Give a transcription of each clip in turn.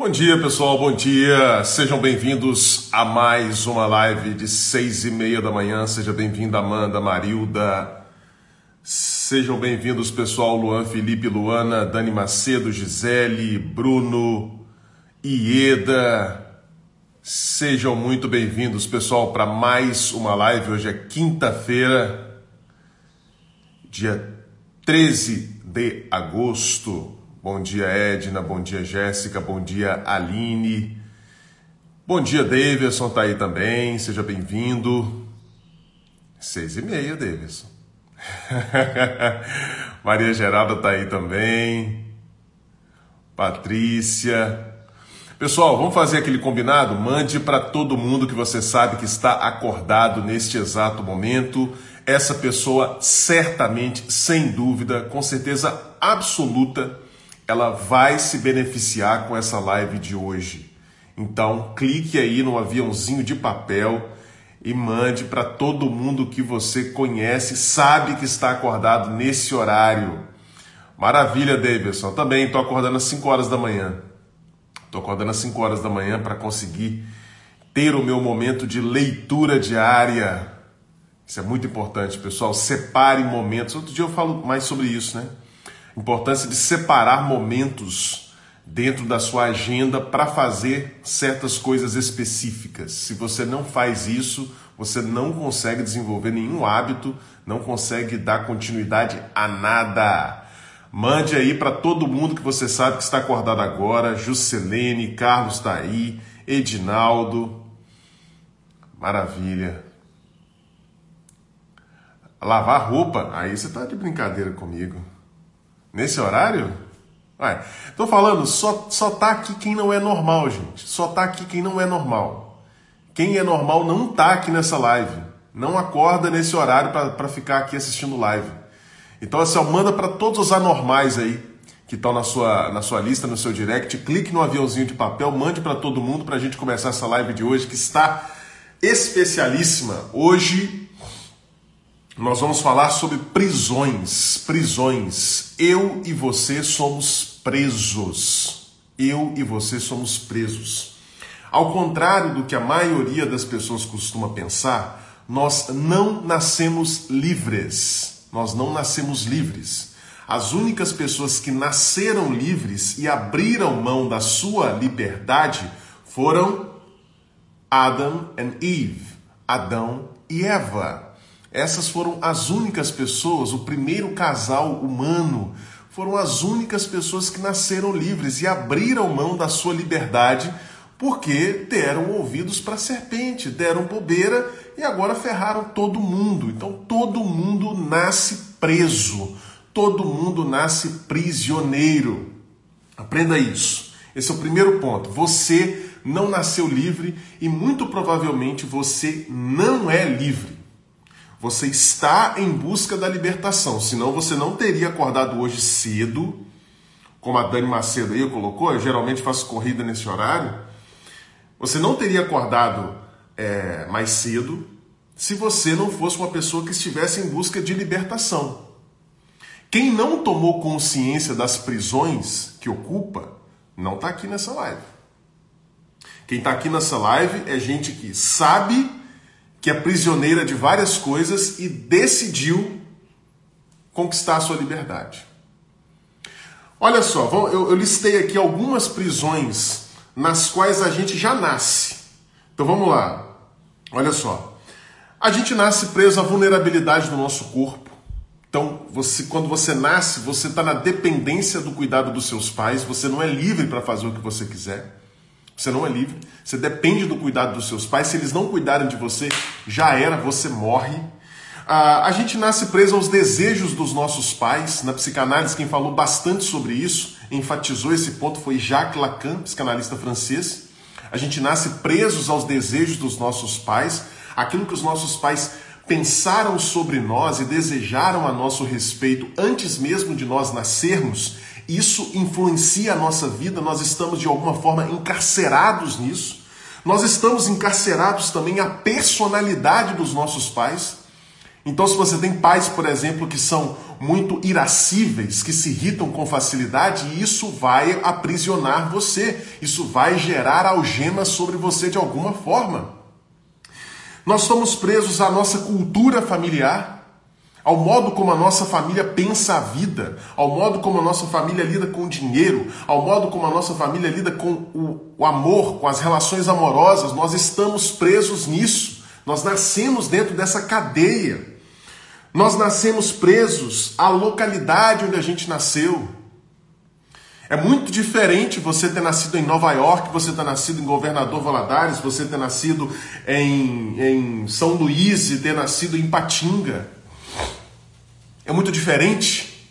Bom dia, pessoal. Bom dia. Sejam bem-vindos a mais uma live de seis e meia da manhã. Seja bem-vinda, Amanda, Marilda. Sejam bem-vindos, pessoal. Luan, Felipe, Luana, Dani Macedo, Gisele, Bruno, Ieda. Sejam muito bem-vindos, pessoal, para mais uma live. Hoje é quinta-feira, dia 13 de agosto. Bom dia, Edna. Bom dia, Jéssica. Bom dia, Aline. Bom dia, Davidson. Tá aí também. Seja bem-vindo. Seis e meia, Davidson. Maria Geralda tá aí também. Patrícia. Pessoal, vamos fazer aquele combinado? Mande para todo mundo que você sabe que está acordado neste exato momento. Essa pessoa certamente, sem dúvida, com certeza absoluta, ela vai se beneficiar com essa live de hoje. Então, clique aí no aviãozinho de papel e mande para todo mundo que você conhece, sabe que está acordado nesse horário. Maravilha, Davidson. Também estou acordando às 5 horas da manhã. Estou acordando às 5 horas da manhã para conseguir ter o meu momento de leitura diária. Isso é muito importante, pessoal. Separe momentos. Outro dia eu falo mais sobre isso, né? Importância de separar momentos dentro da sua agenda para fazer certas coisas específicas. Se você não faz isso, você não consegue desenvolver nenhum hábito, não consegue dar continuidade a nada. Mande aí para todo mundo que você sabe que está acordado agora. Juscelene, Carlos está aí, Edinaldo. Maravilha. Lavar roupa? Aí você está de brincadeira comigo. Nesse horário? Ué, tô falando, só, só tá aqui quem não é normal, gente. Só tá aqui quem não é normal. Quem é normal não tá aqui nessa live. Não acorda nesse horário para ficar aqui assistindo live. Então, assim, ó, manda para todos os anormais aí que estão na sua, na sua lista, no seu direct. Clique no aviãozinho de papel, mande para todo mundo para a gente começar essa live de hoje que está especialíssima. Hoje nós vamos falar sobre prisões. Prisões. Eu e você somos presos. Eu e você somos presos. Ao contrário do que a maioria das pessoas costuma pensar, nós não nascemos livres. Nós não nascemos livres. As únicas pessoas que nasceram livres e abriram mão da sua liberdade foram Adam e Eve, Adão e Eva. Essas foram as únicas pessoas, o primeiro casal humano, foram as únicas pessoas que nasceram livres e abriram mão da sua liberdade porque deram ouvidos para a serpente, deram bobeira e agora ferraram todo mundo. Então todo mundo nasce preso, todo mundo nasce prisioneiro. Aprenda isso. Esse é o primeiro ponto. Você não nasceu livre e muito provavelmente você não é livre. Você está em busca da libertação, senão você não teria acordado hoje cedo, como a Dani Macedo aí colocou, eu geralmente faço corrida nesse horário. Você não teria acordado é, mais cedo se você não fosse uma pessoa que estivesse em busca de libertação. Quem não tomou consciência das prisões que ocupa, não está aqui nessa live. Quem está aqui nessa live é gente que sabe que é prisioneira de várias coisas e decidiu conquistar a sua liberdade. Olha só, eu, listei aqui algumas prisões nas quais a gente já nasce. Então vamos lá. Olha só. A gente nasce preso à vulnerabilidade do nosso corpo. Então, você, quando você nasce, você está na dependência do cuidado dos seus pais, você não é livre para fazer o que você quiser. Você não é livre. Você depende do cuidado dos seus pais. Se eles não cuidarem de você, já era, você morre. Ah, a gente nasce preso aos desejos dos nossos pais. Na psicanálise, quem falou bastante sobre isso, enfatizou esse ponto, foi Jacques Lacan, psicanalista francês. A gente nasce presos aos desejos dos nossos pais, aquilo que os nossos pais pensaram sobre nós e desejaram a nosso respeito antes mesmo de nós nascermos isso influencia a nossa vida, nós estamos de alguma forma encarcerados nisso. Nós estamos encarcerados também a personalidade dos nossos pais. Então, se você tem pais, por exemplo, que são muito irascíveis, que se irritam com facilidade, isso vai aprisionar você, isso vai gerar algemas sobre você de alguma forma. Nós estamos presos à nossa cultura familiar, ao modo como a nossa família pensa a vida, ao modo como a nossa família lida com o dinheiro, ao modo como a nossa família lida com o, o amor, com as relações amorosas. Nós estamos presos nisso. Nós nascemos dentro dessa cadeia. Nós nascemos presos à localidade onde a gente nasceu. É muito diferente você ter nascido em Nova York, você ter nascido em Governador Valadares, você ter nascido em, em São Luís e ter nascido em Patinga. É muito diferente.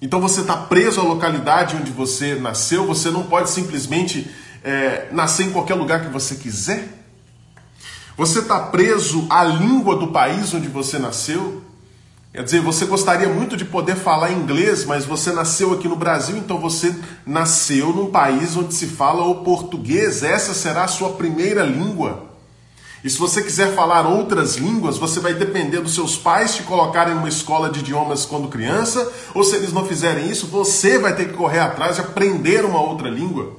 Então você está preso à localidade onde você nasceu, você não pode simplesmente é, nascer em qualquer lugar que você quiser. Você está preso à língua do país onde você nasceu. Quer dizer, você gostaria muito de poder falar inglês, mas você nasceu aqui no Brasil, então você nasceu num país onde se fala o português, essa será a sua primeira língua. E se você quiser falar outras línguas, você vai depender dos seus pais te colocarem numa escola de idiomas quando criança, ou se eles não fizerem isso, você vai ter que correr atrás de aprender uma outra língua.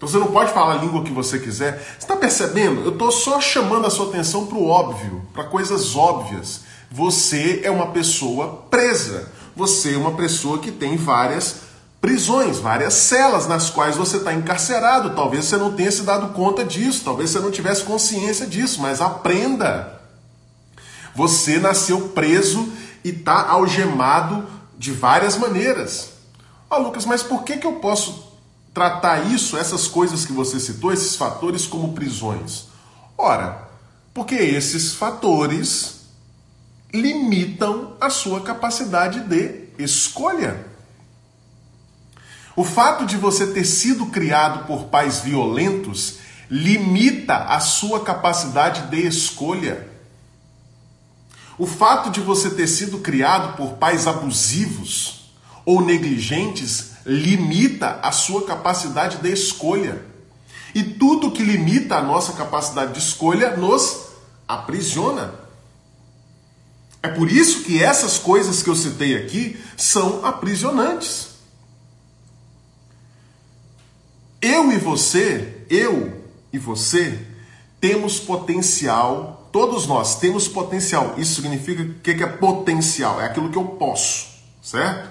Então você não pode falar a língua que você quiser. Você está percebendo? Eu estou só chamando a sua atenção para o óbvio, para coisas óbvias. Você é uma pessoa presa. Você é uma pessoa que tem várias prisões, várias celas nas quais você está encarcerado. Talvez você não tenha se dado conta disso, talvez você não tivesse consciência disso, mas aprenda. Você nasceu preso e está algemado de várias maneiras. Ó, oh, Lucas, mas por que, que eu posso tratar isso, essas coisas que você citou, esses fatores, como prisões? Ora, porque esses fatores limitam a sua capacidade de escolha. O fato de você ter sido criado por pais violentos limita a sua capacidade de escolha. O fato de você ter sido criado por pais abusivos ou negligentes limita a sua capacidade de escolha. E tudo que limita a nossa capacidade de escolha nos aprisiona. É por isso que essas coisas que eu citei aqui são aprisionantes. Eu e você, eu e você, temos potencial, todos nós temos potencial. Isso significa o que é potencial? É aquilo que eu posso, certo?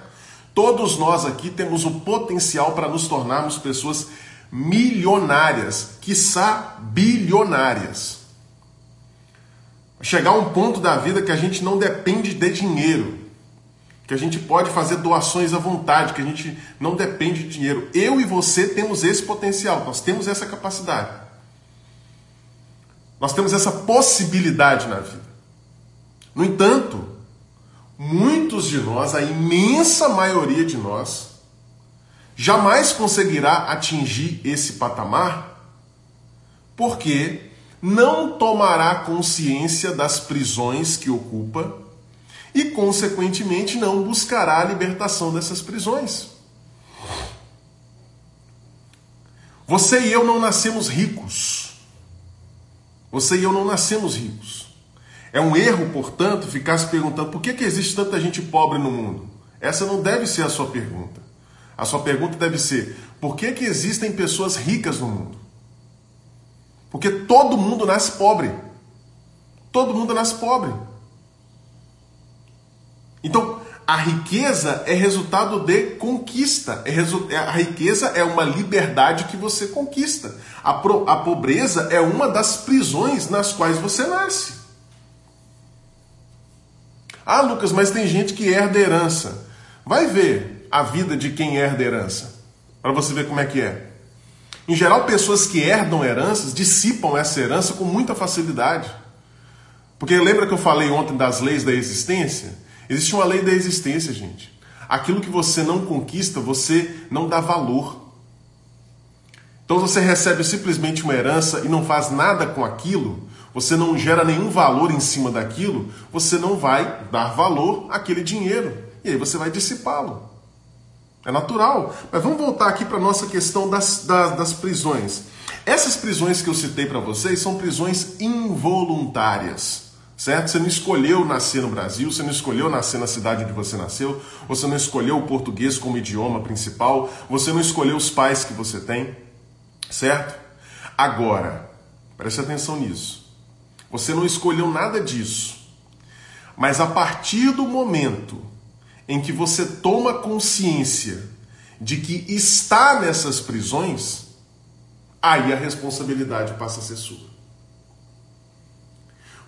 Todos nós aqui temos o potencial para nos tornarmos pessoas milionárias, quiçá bilionárias. Chegar a um ponto da vida que a gente não depende de dinheiro, que a gente pode fazer doações à vontade, que a gente não depende de dinheiro. Eu e você temos esse potencial, nós temos essa capacidade. Nós temos essa possibilidade na vida. No entanto, muitos de nós, a imensa maioria de nós, jamais conseguirá atingir esse patamar, porque não tomará consciência das prisões que ocupa e, consequentemente, não buscará a libertação dessas prisões. Você e eu não nascemos ricos. Você e eu não nascemos ricos. É um erro, portanto, ficar se perguntando por que, que existe tanta gente pobre no mundo. Essa não deve ser a sua pergunta. A sua pergunta deve ser: por que, que existem pessoas ricas no mundo? Porque todo mundo nasce pobre. Todo mundo nasce pobre. Então, a riqueza é resultado de conquista. É. É, a riqueza é uma liberdade que você conquista. A, a pobreza é uma das prisões nas quais você nasce. Ah, Lucas, mas tem gente que herda herança. Vai ver a vida de quem herda herança. Para você ver como é que é. Em geral, pessoas que herdam heranças dissipam essa herança com muita facilidade. Porque lembra que eu falei ontem das leis da existência? Existe uma lei da existência, gente. Aquilo que você não conquista, você não dá valor. Então você recebe simplesmente uma herança e não faz nada com aquilo, você não gera nenhum valor em cima daquilo, você não vai dar valor àquele dinheiro. E aí você vai dissipá-lo. É natural. Mas vamos voltar aqui para a nossa questão das, das, das prisões. Essas prisões que eu citei para vocês são prisões involuntárias, certo? Você não escolheu nascer no Brasil, você não escolheu nascer na cidade onde você nasceu, você não escolheu o português como idioma principal, você não escolheu os pais que você tem, certo? Agora, preste atenção nisso. Você não escolheu nada disso. Mas a partir do momento em que você toma consciência de que está nessas prisões, aí a responsabilidade passa a ser sua.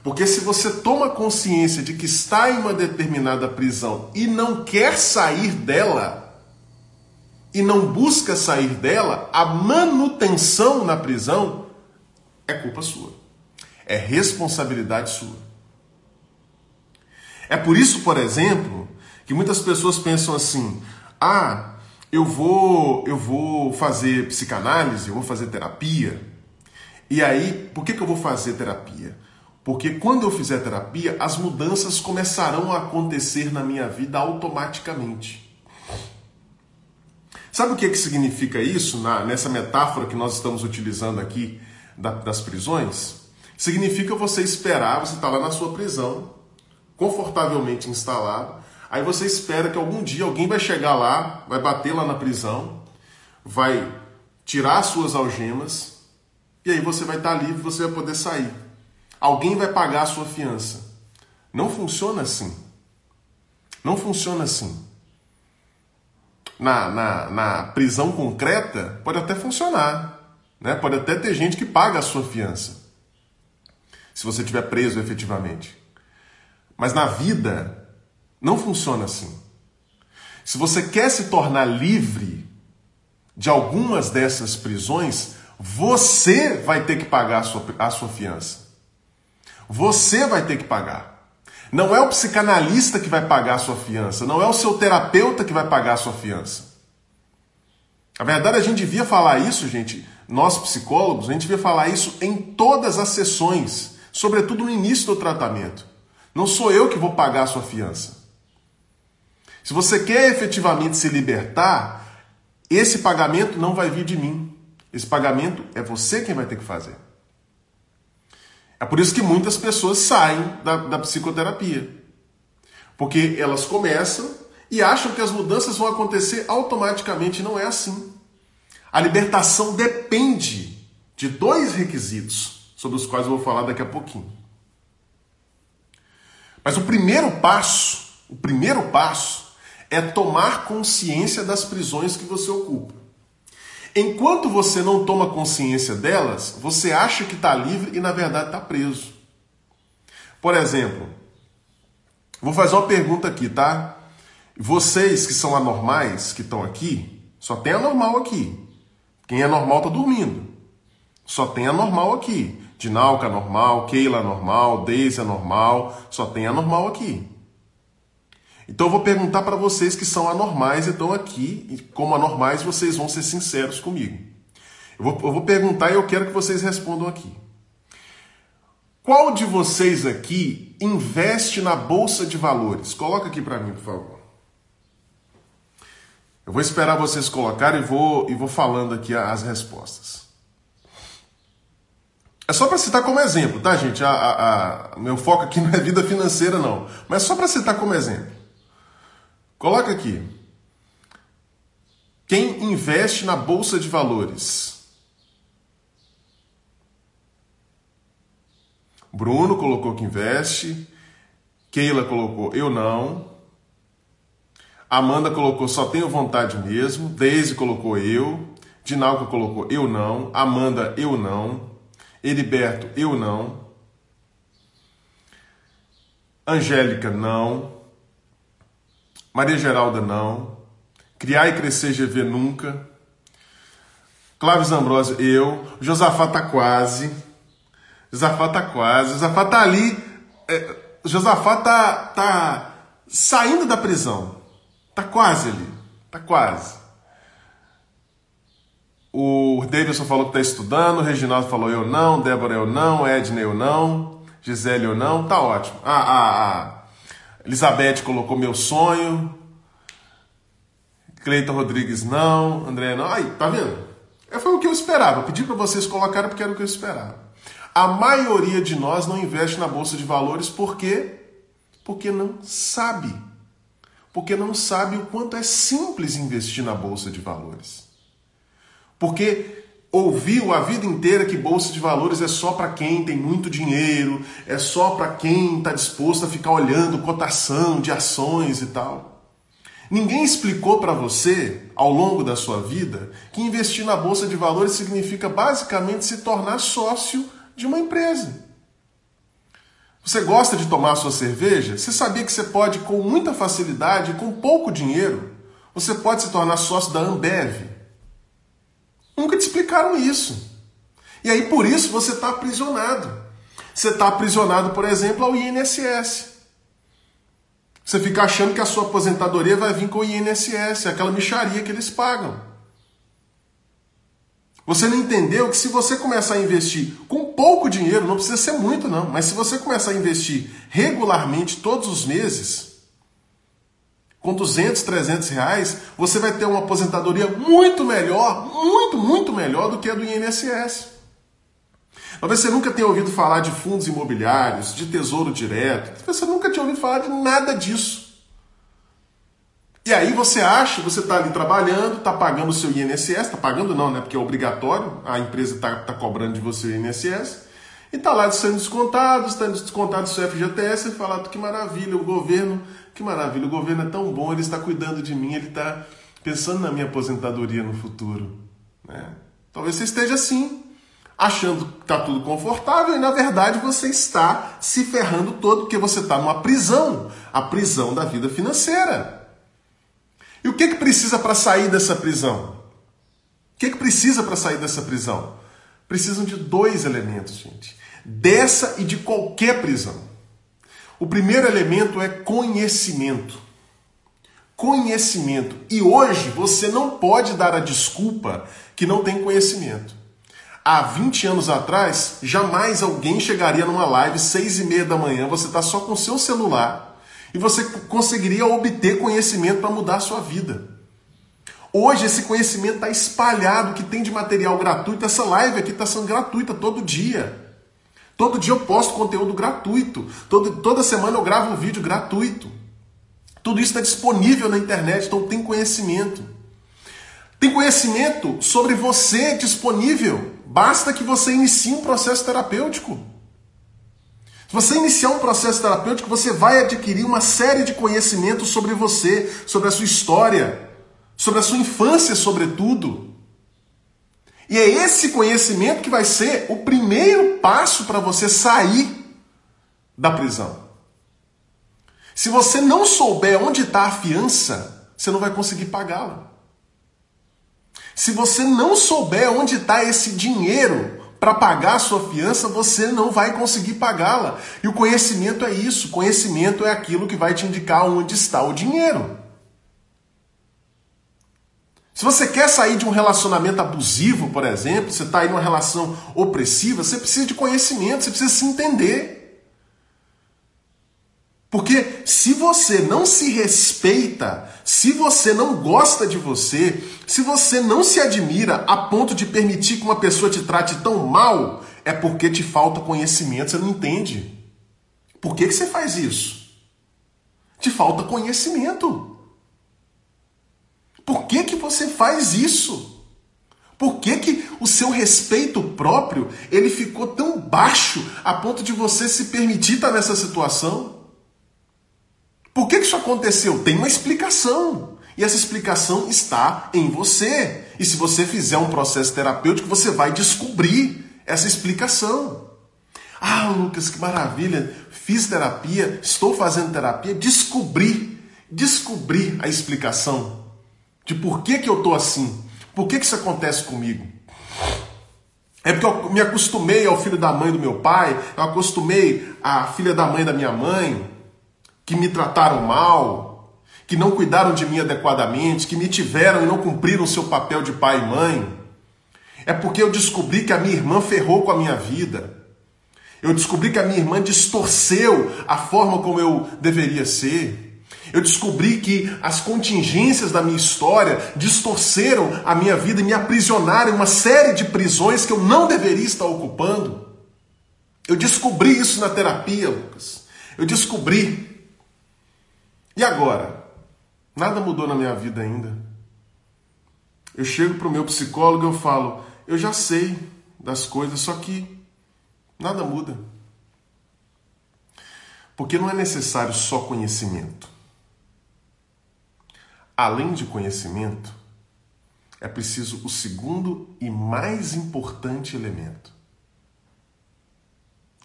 Porque se você toma consciência de que está em uma determinada prisão e não quer sair dela, e não busca sair dela, a manutenção na prisão é culpa sua. É responsabilidade sua. É por isso, por exemplo, que muitas pessoas pensam assim: "Ah, eu vou eu vou fazer psicanálise, eu vou fazer terapia". E aí, por que, que eu vou fazer terapia? Porque quando eu fizer terapia, as mudanças começarão a acontecer na minha vida automaticamente. Sabe o que, que significa isso na, nessa metáfora que nós estamos utilizando aqui da, das prisões? Significa você esperar, você está lá na sua prisão, confortavelmente instalado, aí você espera que algum dia alguém vai chegar lá, vai bater lá na prisão, vai tirar as suas algemas, e aí você vai estar livre, você vai poder sair alguém vai pagar a sua fiança. Não funciona assim. Não funciona assim. Na, na, na prisão concreta, pode até funcionar. Né? Pode até ter gente que paga a sua fiança. Se você estiver preso efetivamente. Mas na vida, não funciona assim. Se você quer se tornar livre de algumas dessas prisões, você vai ter que pagar a sua, a sua fiança. Você vai ter que pagar. Não é o psicanalista que vai pagar a sua fiança, não é o seu terapeuta que vai pagar a sua fiança. A verdade, a gente devia falar isso, gente, nós psicólogos, a gente devia falar isso em todas as sessões, sobretudo no início do tratamento. Não sou eu que vou pagar a sua fiança. Se você quer efetivamente se libertar, esse pagamento não vai vir de mim. Esse pagamento é você quem vai ter que fazer. É por isso que muitas pessoas saem da, da psicoterapia. Porque elas começam e acham que as mudanças vão acontecer automaticamente. Não é assim. A libertação depende de dois requisitos, sobre os quais eu vou falar daqui a pouquinho. Mas o primeiro passo, o primeiro passo é tomar consciência das prisões que você ocupa. Enquanto você não toma consciência delas, você acha que está livre e na verdade está preso. Por exemplo, vou fazer uma pergunta aqui, tá? Vocês que são anormais, que estão aqui, só tem anormal aqui. Quem é normal está dormindo. Só tem anormal aqui. Dinalca normal, Keila normal, Deise normal, só tem anormal aqui. Então eu vou perguntar para vocês que são anormais e estão aqui, e como anormais vocês vão ser sinceros comigo. Eu vou, eu vou perguntar e eu quero que vocês respondam aqui. Qual de vocês aqui investe na bolsa de valores? Coloca aqui para mim, por favor. Eu vou esperar vocês colocarem e vou, e vou falando aqui as respostas. É só para citar como exemplo, tá, gente? A, a, a, meu foco aqui não é vida financeira, não. Mas só para citar como exemplo. Coloca aqui. Quem investe na bolsa de valores? Bruno colocou que investe. Keila colocou eu não. Amanda colocou só tenho vontade mesmo. Deise colocou eu. Dinalco colocou eu não. Amanda eu não. Heriberto eu não. Angélica não. Maria Geralda não. Criar e crescer GV nunca. Cláudio Ambrosio, eu. Josafá tá quase. Josafá tá quase. Josafá tá ali. É, Josafá tá, tá saindo da prisão. Tá quase ali. Tá quase. O Davidson falou que tá estudando. O Reginaldo falou eu não. Débora eu não. Edna eu não. Gisele eu não. Tá ótimo. Ah, ah, ah. Elizabeth colocou meu sonho. Cleiton Rodrigues não. André não. Aí, tá vendo? É, foi o que eu esperava. Pedi para vocês colocarem porque era o que eu esperava. A maioria de nós não investe na bolsa de valores por quê? Porque não sabe. Porque não sabe o quanto é simples investir na bolsa de valores. Porque ouviu a vida inteira que bolsa de valores é só para quem tem muito dinheiro, é só para quem está disposto a ficar olhando cotação de ações e tal. Ninguém explicou para você, ao longo da sua vida, que investir na bolsa de valores significa basicamente se tornar sócio de uma empresa. Você gosta de tomar sua cerveja? Você sabia que você pode, com muita facilidade, com pouco dinheiro, você pode se tornar sócio da Ambev? Nunca te explicaram isso. E aí, por isso, você está aprisionado. Você está aprisionado, por exemplo, ao INSS. Você fica achando que a sua aposentadoria vai vir com o INSS, aquela micharia que eles pagam. Você não entendeu que se você começar a investir com pouco dinheiro, não precisa ser muito não, mas se você começar a investir regularmente todos os meses, com 200, 300 reais, você vai ter uma aposentadoria muito melhor, muito, muito melhor do que a do INSS. Talvez você nunca tenha ouvido falar de fundos imobiliários, de tesouro direto. Você nunca tenha ouvido falar de nada disso. E aí você acha, você está ali trabalhando, está pagando o seu INSS, está pagando não, né? Porque é obrigatório, a empresa está tá cobrando de você o INSS, e está lá sendo descontado, está descontado seu FGTS, e fala, que maravilha, o governo, que maravilha, o governo é tão bom, ele está cuidando de mim, ele está pensando na minha aposentadoria no futuro. Né? Talvez você esteja assim, achando que está tudo confortável e na verdade você está se ferrando todo porque você está numa prisão, a prisão da vida financeira. E o que, que precisa para sair dessa prisão? O que, que precisa para sair dessa prisão? Precisam de dois elementos, gente. Dessa e de qualquer prisão. O primeiro elemento é conhecimento. Conhecimento. E hoje você não pode dar a desculpa que não tem conhecimento. Há 20 anos atrás, jamais alguém chegaria numa live seis e meia da manhã, você está só com seu celular e você conseguiria obter conhecimento para mudar a sua vida. Hoje esse conhecimento está espalhado, que tem de material gratuito. Essa live aqui está sendo gratuita todo dia. Todo dia eu posto conteúdo gratuito. Todo, toda semana eu gravo um vídeo gratuito. Tudo isso está disponível na internet, então tem conhecimento. Tem conhecimento sobre você disponível. Basta que você inicie um processo terapêutico. Se você iniciar um processo terapêutico, você vai adquirir uma série de conhecimentos sobre você, sobre a sua história, sobre a sua infância, sobretudo. E é esse conhecimento que vai ser o primeiro passo para você sair da prisão. Se você não souber onde está a fiança, você não vai conseguir pagá-la. Se você não souber onde está esse dinheiro para pagar a sua fiança, você não vai conseguir pagá-la. E o conhecimento é isso. Conhecimento é aquilo que vai te indicar onde está o dinheiro. Se você quer sair de um relacionamento abusivo, por exemplo, você está aí numa relação opressiva, você precisa de conhecimento, você precisa se entender. Porque se você não se respeita, se você não gosta de você, se você não se admira a ponto de permitir que uma pessoa te trate tão mal, é porque te falta conhecimento, você não entende. Por que, que você faz isso? Te falta conhecimento. Por que, que você faz isso? Por que, que o seu respeito próprio ele ficou tão baixo a ponto de você se permitir estar nessa situação? Por que isso aconteceu? Tem uma explicação. E essa explicação está em você. E se você fizer um processo terapêutico, você vai descobrir essa explicação. Ah, Lucas, que maravilha! Fiz terapia, estou fazendo terapia, descobri, descobri a explicação de por que, que eu estou assim, por que, que isso acontece comigo. É porque eu me acostumei ao filho da mãe do meu pai, eu acostumei à filha da mãe da minha mãe, que me trataram mal, que não cuidaram de mim adequadamente, que me tiveram e não cumpriram o seu papel de pai e mãe. É porque eu descobri que a minha irmã ferrou com a minha vida. Eu descobri que a minha irmã distorceu a forma como eu deveria ser. Eu descobri que as contingências da minha história distorceram a minha vida e me aprisionaram em uma série de prisões que eu não deveria estar ocupando. Eu descobri isso na terapia, Lucas. Eu descobri. E agora? Nada mudou na minha vida ainda. Eu chego para o meu psicólogo e eu falo: eu já sei das coisas, só que nada muda. Porque não é necessário só conhecimento. Além de conhecimento, é preciso o segundo e mais importante elemento.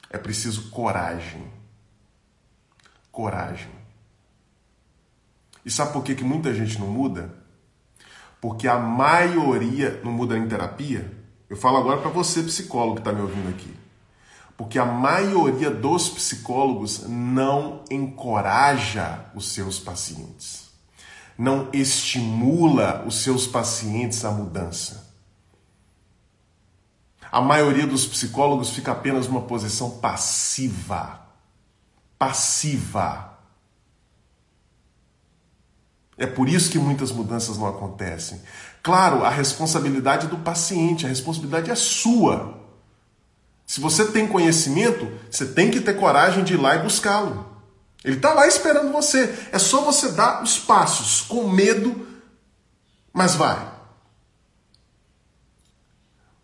É preciso coragem. Coragem. E sabe por que, que muita gente não muda? Porque a maioria não muda em terapia. Eu falo agora para você, psicólogo que está me ouvindo aqui. Porque a maioria dos psicólogos não encoraja os seus pacientes, não estimula os seus pacientes à mudança. A maioria dos psicólogos fica apenas numa posição passiva. Passiva. É por isso que muitas mudanças não acontecem. Claro, a responsabilidade é do paciente, a responsabilidade é sua. Se você tem conhecimento, você tem que ter coragem de ir lá e buscá-lo. Ele está lá esperando você. É só você dar os passos com medo, mas vai.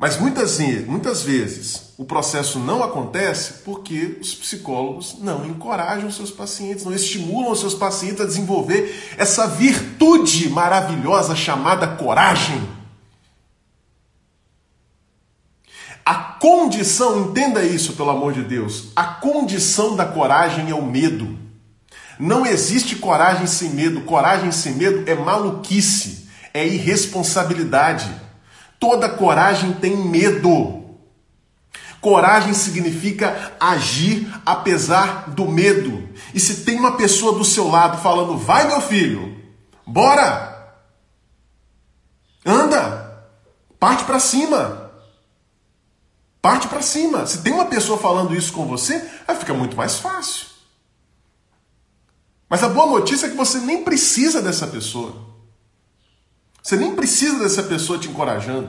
Mas muitas, muitas vezes o processo não acontece porque os psicólogos não encorajam seus pacientes, não estimulam seus pacientes a desenvolver essa virtude maravilhosa chamada coragem. A condição, entenda isso pelo amor de Deus, a condição da coragem é o medo. Não existe coragem sem medo. Coragem sem medo é maluquice, é irresponsabilidade. Toda coragem tem medo. Coragem significa agir apesar do medo. E se tem uma pessoa do seu lado falando, vai meu filho, bora, anda, parte para cima. Parte para cima. Se tem uma pessoa falando isso com você, aí fica muito mais fácil. Mas a boa notícia é que você nem precisa dessa pessoa. Você nem precisa dessa pessoa te encorajando.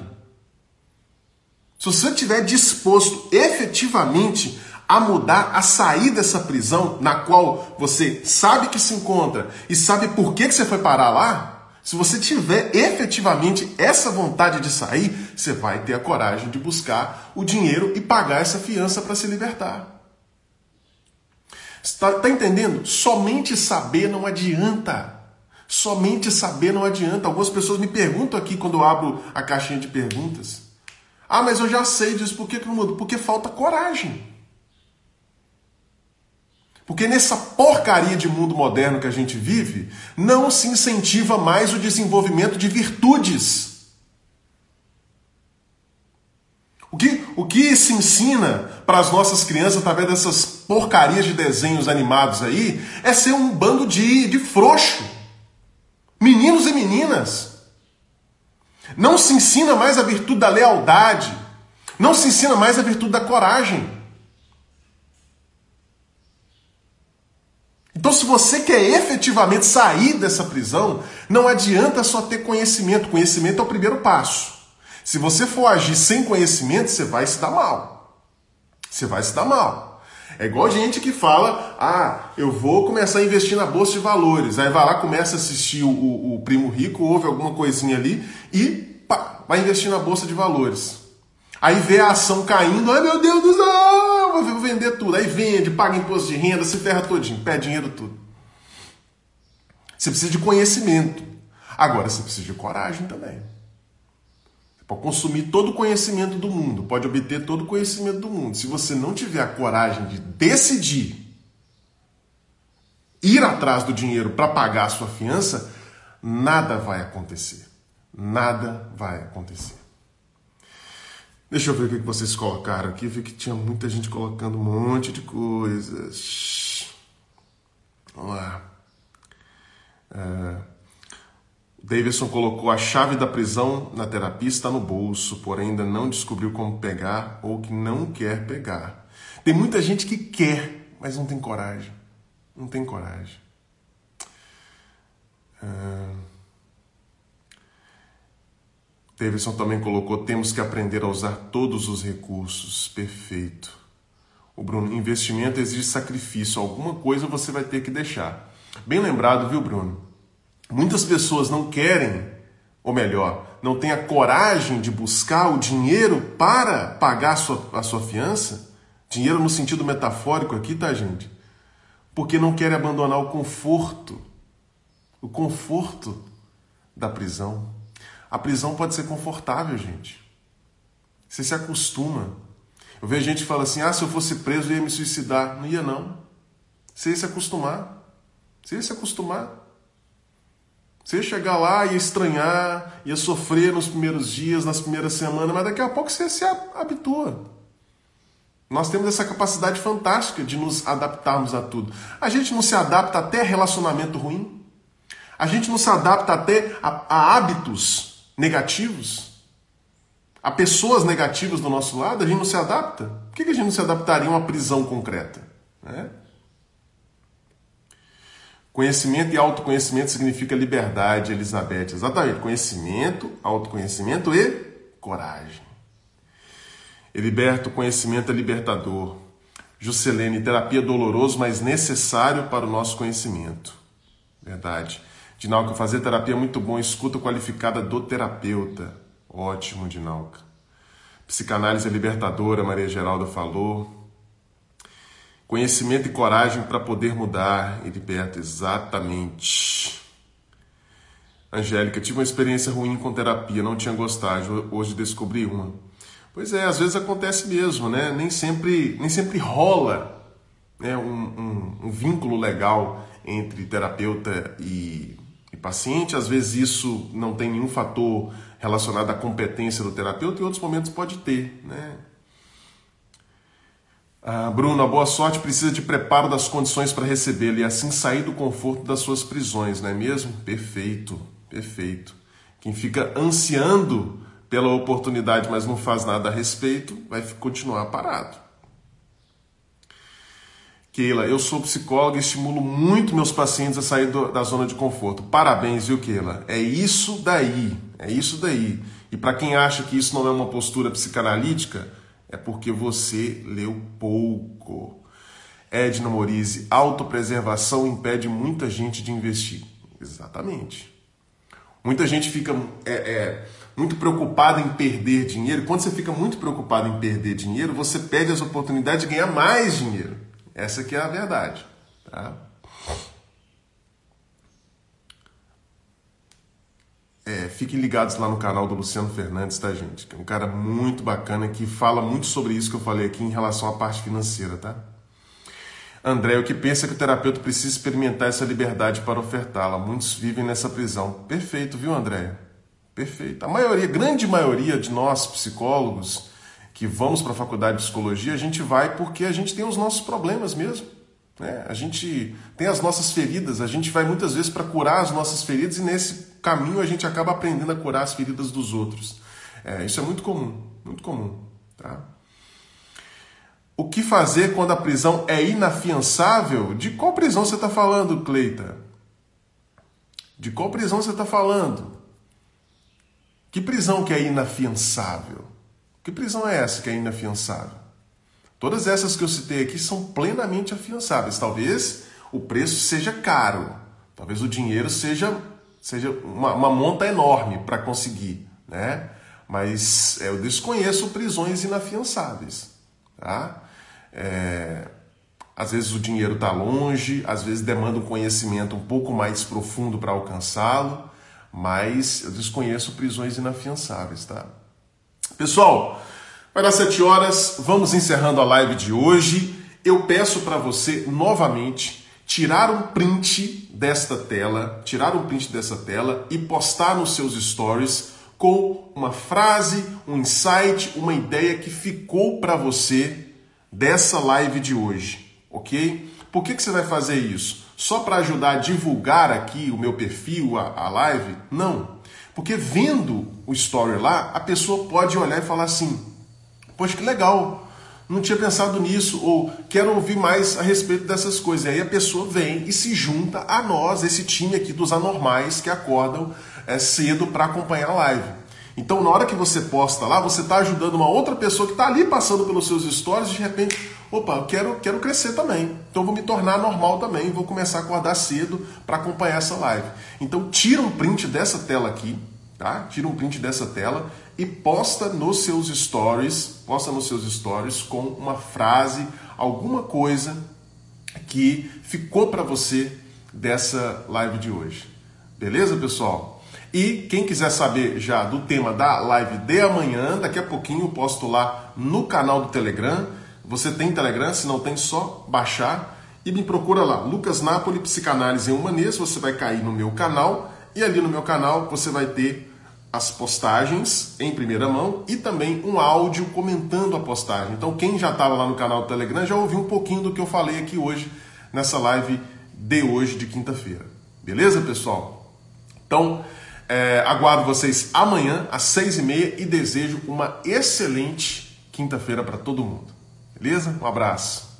Se você estiver disposto efetivamente a mudar, a sair dessa prisão na qual você sabe que se encontra e sabe por que, que você foi parar lá, se você tiver efetivamente essa vontade de sair, você vai ter a coragem de buscar o dinheiro e pagar essa fiança para se libertar. Está tá entendendo? Somente saber não adianta. Somente saber não adianta. Algumas pessoas me perguntam aqui quando eu abro a caixinha de perguntas. Ah, mas eu já sei disso, por que, que não muda? Porque falta coragem. Porque nessa porcaria de mundo moderno que a gente vive, não se incentiva mais o desenvolvimento de virtudes. O que, o que se ensina para as nossas crianças através dessas porcarias de desenhos animados aí é ser um bando de, de frouxo. Meninos e meninas. Não se ensina mais a virtude da lealdade. Não se ensina mais a virtude da coragem. Então, se você quer efetivamente sair dessa prisão, não adianta só ter conhecimento. Conhecimento é o primeiro passo. Se você for agir sem conhecimento, você vai se dar mal. Você vai se dar mal. É igual gente que fala: ah, eu vou começar a investir na bolsa de valores. Aí vai lá, começa a assistir o, o, o primo rico, ouve alguma coisinha ali e pá, vai investir na bolsa de valores. Aí vê a ação caindo, ai meu Deus do céu, vou vender tudo. Aí vende, paga imposto de renda, se ferra todinho, pede dinheiro tudo. Você precisa de conhecimento. Agora você precisa de coragem também. Pode consumir todo o conhecimento do mundo, pode obter todo o conhecimento do mundo. Se você não tiver a coragem de decidir ir atrás do dinheiro para pagar a sua fiança, nada vai acontecer. Nada vai acontecer. Deixa eu ver o que vocês colocaram aqui. Vi que tinha muita gente colocando um monte de coisas. Vamos lá. Uh, Davidson colocou a chave da prisão na terapia está no bolso, porém ainda não descobriu como pegar ou que não quer pegar. Tem muita gente que quer, mas não tem coragem. Não tem coragem. Uh... Davidson também colocou: temos que aprender a usar todos os recursos. Perfeito. O Bruno, investimento exige sacrifício, alguma coisa você vai ter que deixar. Bem lembrado, viu, Bruno? Muitas pessoas não querem, ou melhor, não têm a coragem de buscar o dinheiro para pagar a sua, a sua fiança. Dinheiro no sentido metafórico aqui, tá, gente? Porque não querem abandonar o conforto. O conforto da prisão. A prisão pode ser confortável, gente. Você se acostuma. Eu vejo gente que fala assim: ah, se eu fosse preso eu ia me suicidar. Não ia, não. Você ia se acostumar. Você ia se acostumar. Você ia chegar lá, ia estranhar, ia sofrer nos primeiros dias, nas primeiras semanas, mas daqui a pouco você se habitua. Nós temos essa capacidade fantástica de nos adaptarmos a tudo. A gente não se adapta até relacionamento ruim. A gente não se adapta até a, a hábitos negativos. A pessoas negativas do nosso lado, a gente não se adapta. Por que a gente não se adaptaria a uma prisão concreta? Né? Conhecimento e autoconhecimento significa liberdade, Elizabeth. Exatamente. Conhecimento, autoconhecimento e coragem. Eliberto, conhecimento é libertador. Juscelene, terapia doloroso, mas necessário para o nosso conhecimento. Verdade. Dinalca, fazer terapia é muito bom. Escuta qualificada do terapeuta. Ótimo, Dinalca. Psicanálise é libertadora, Maria Geralda falou. Conhecimento e coragem para poder mudar, Heriberto, exatamente. Angélica, tive uma experiência ruim com terapia, não tinha gostado, hoje descobri uma. Pois é, às vezes acontece mesmo, né? Nem sempre, nem sempre rola né? um, um, um vínculo legal entre terapeuta e, e paciente. Às vezes isso não tem nenhum fator relacionado à competência do terapeuta, em outros momentos pode ter, né? Ah, Bruno, a boa sorte precisa de preparo das condições para recebê-lo e assim sair do conforto das suas prisões, não é mesmo? Perfeito, perfeito. Quem fica ansiando pela oportunidade, mas não faz nada a respeito, vai continuar parado. Keila, eu sou psicóloga e estimulo muito meus pacientes a sair do, da zona de conforto. Parabéns, viu, Keila? É isso daí, é isso daí. E para quem acha que isso não é uma postura psicanalítica, é porque você leu pouco. Edna Morise, autopreservação impede muita gente de investir. Exatamente. Muita gente fica é, é, muito preocupada em perder dinheiro. Quando você fica muito preocupado em perder dinheiro, você perde as oportunidades de ganhar mais dinheiro. Essa que é a verdade. Tá? É, fiquem ligados lá no canal do Luciano Fernandes, tá, gente? Que é um cara muito bacana que fala muito sobre isso que eu falei aqui em relação à parte financeira, tá? André, o que pensa que o terapeuta precisa experimentar essa liberdade para ofertá-la? Muitos vivem nessa prisão. Perfeito, viu, André? Perfeito. A maioria, grande maioria de nós psicólogos que vamos para a faculdade de psicologia, a gente vai porque a gente tem os nossos problemas mesmo. Né? A gente tem as nossas feridas, a gente vai muitas vezes para curar as nossas feridas e nesse caminho a gente acaba aprendendo a curar as feridas dos outros. É, isso é muito comum, muito comum. Tá? O que fazer quando a prisão é inafiançável? De qual prisão você está falando, Cleita? De qual prisão você está falando? Que prisão que é inafiançável? Que prisão é essa que é inafiançável? Todas essas que eu citei aqui são plenamente afiançáveis. Talvez o preço seja caro, talvez o dinheiro seja, seja uma, uma monta enorme para conseguir, né? Mas é, eu desconheço prisões inafiançáveis, tá? É, às vezes o dinheiro está longe, às vezes demanda um conhecimento um pouco mais profundo para alcançá-lo, mas eu desconheço prisões inafiançáveis, tá? Pessoal, Vai dar 7 horas, vamos encerrando a live de hoje. Eu peço para você novamente tirar um print desta tela, tirar um print dessa tela e postar nos seus stories com uma frase, um insight, uma ideia que ficou para você dessa live de hoje, ok? Por que, que você vai fazer isso? Só para ajudar a divulgar aqui o meu perfil, a, a live? Não. Porque vendo o story lá, a pessoa pode olhar e falar assim: Poxa, que legal, não tinha pensado nisso, ou quero ouvir mais a respeito dessas coisas. E aí a pessoa vem e se junta a nós, esse time aqui dos anormais que acordam é, cedo para acompanhar a live. Então, na hora que você posta lá, você está ajudando uma outra pessoa que está ali passando pelos seus stories, de repente, opa, quero, quero crescer também. Então vou me tornar normal também, vou começar a acordar cedo para acompanhar essa live. Então tira um print dessa tela aqui, tá? Tira um print dessa tela e posta nos seus stories, posta nos seus stories com uma frase, alguma coisa que ficou para você dessa live de hoje. Beleza, pessoal? E quem quiser saber já do tema da live de amanhã, daqui a pouquinho eu posto lá no canal do Telegram. Você tem Telegram? Se não tem, só baixar e me procura lá. Lucas Napoli, Psicanálise em Humanês. Você vai cair no meu canal e ali no meu canal você vai ter as postagens em primeira mão e também um áudio comentando a postagem. Então, quem já estava lá no canal do Telegram já ouviu um pouquinho do que eu falei aqui hoje, nessa live de hoje, de quinta-feira. Beleza, pessoal? Então, é, aguardo vocês amanhã às seis e meia e desejo uma excelente quinta-feira para todo mundo. Beleza? Um abraço.